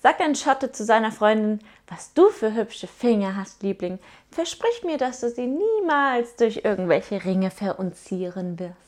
sagt ein Schotte zu seiner Freundin, was du für hübsche Finger hast, Liebling. Versprich mir, dass du sie niemals durch irgendwelche Ringe verunzieren wirst.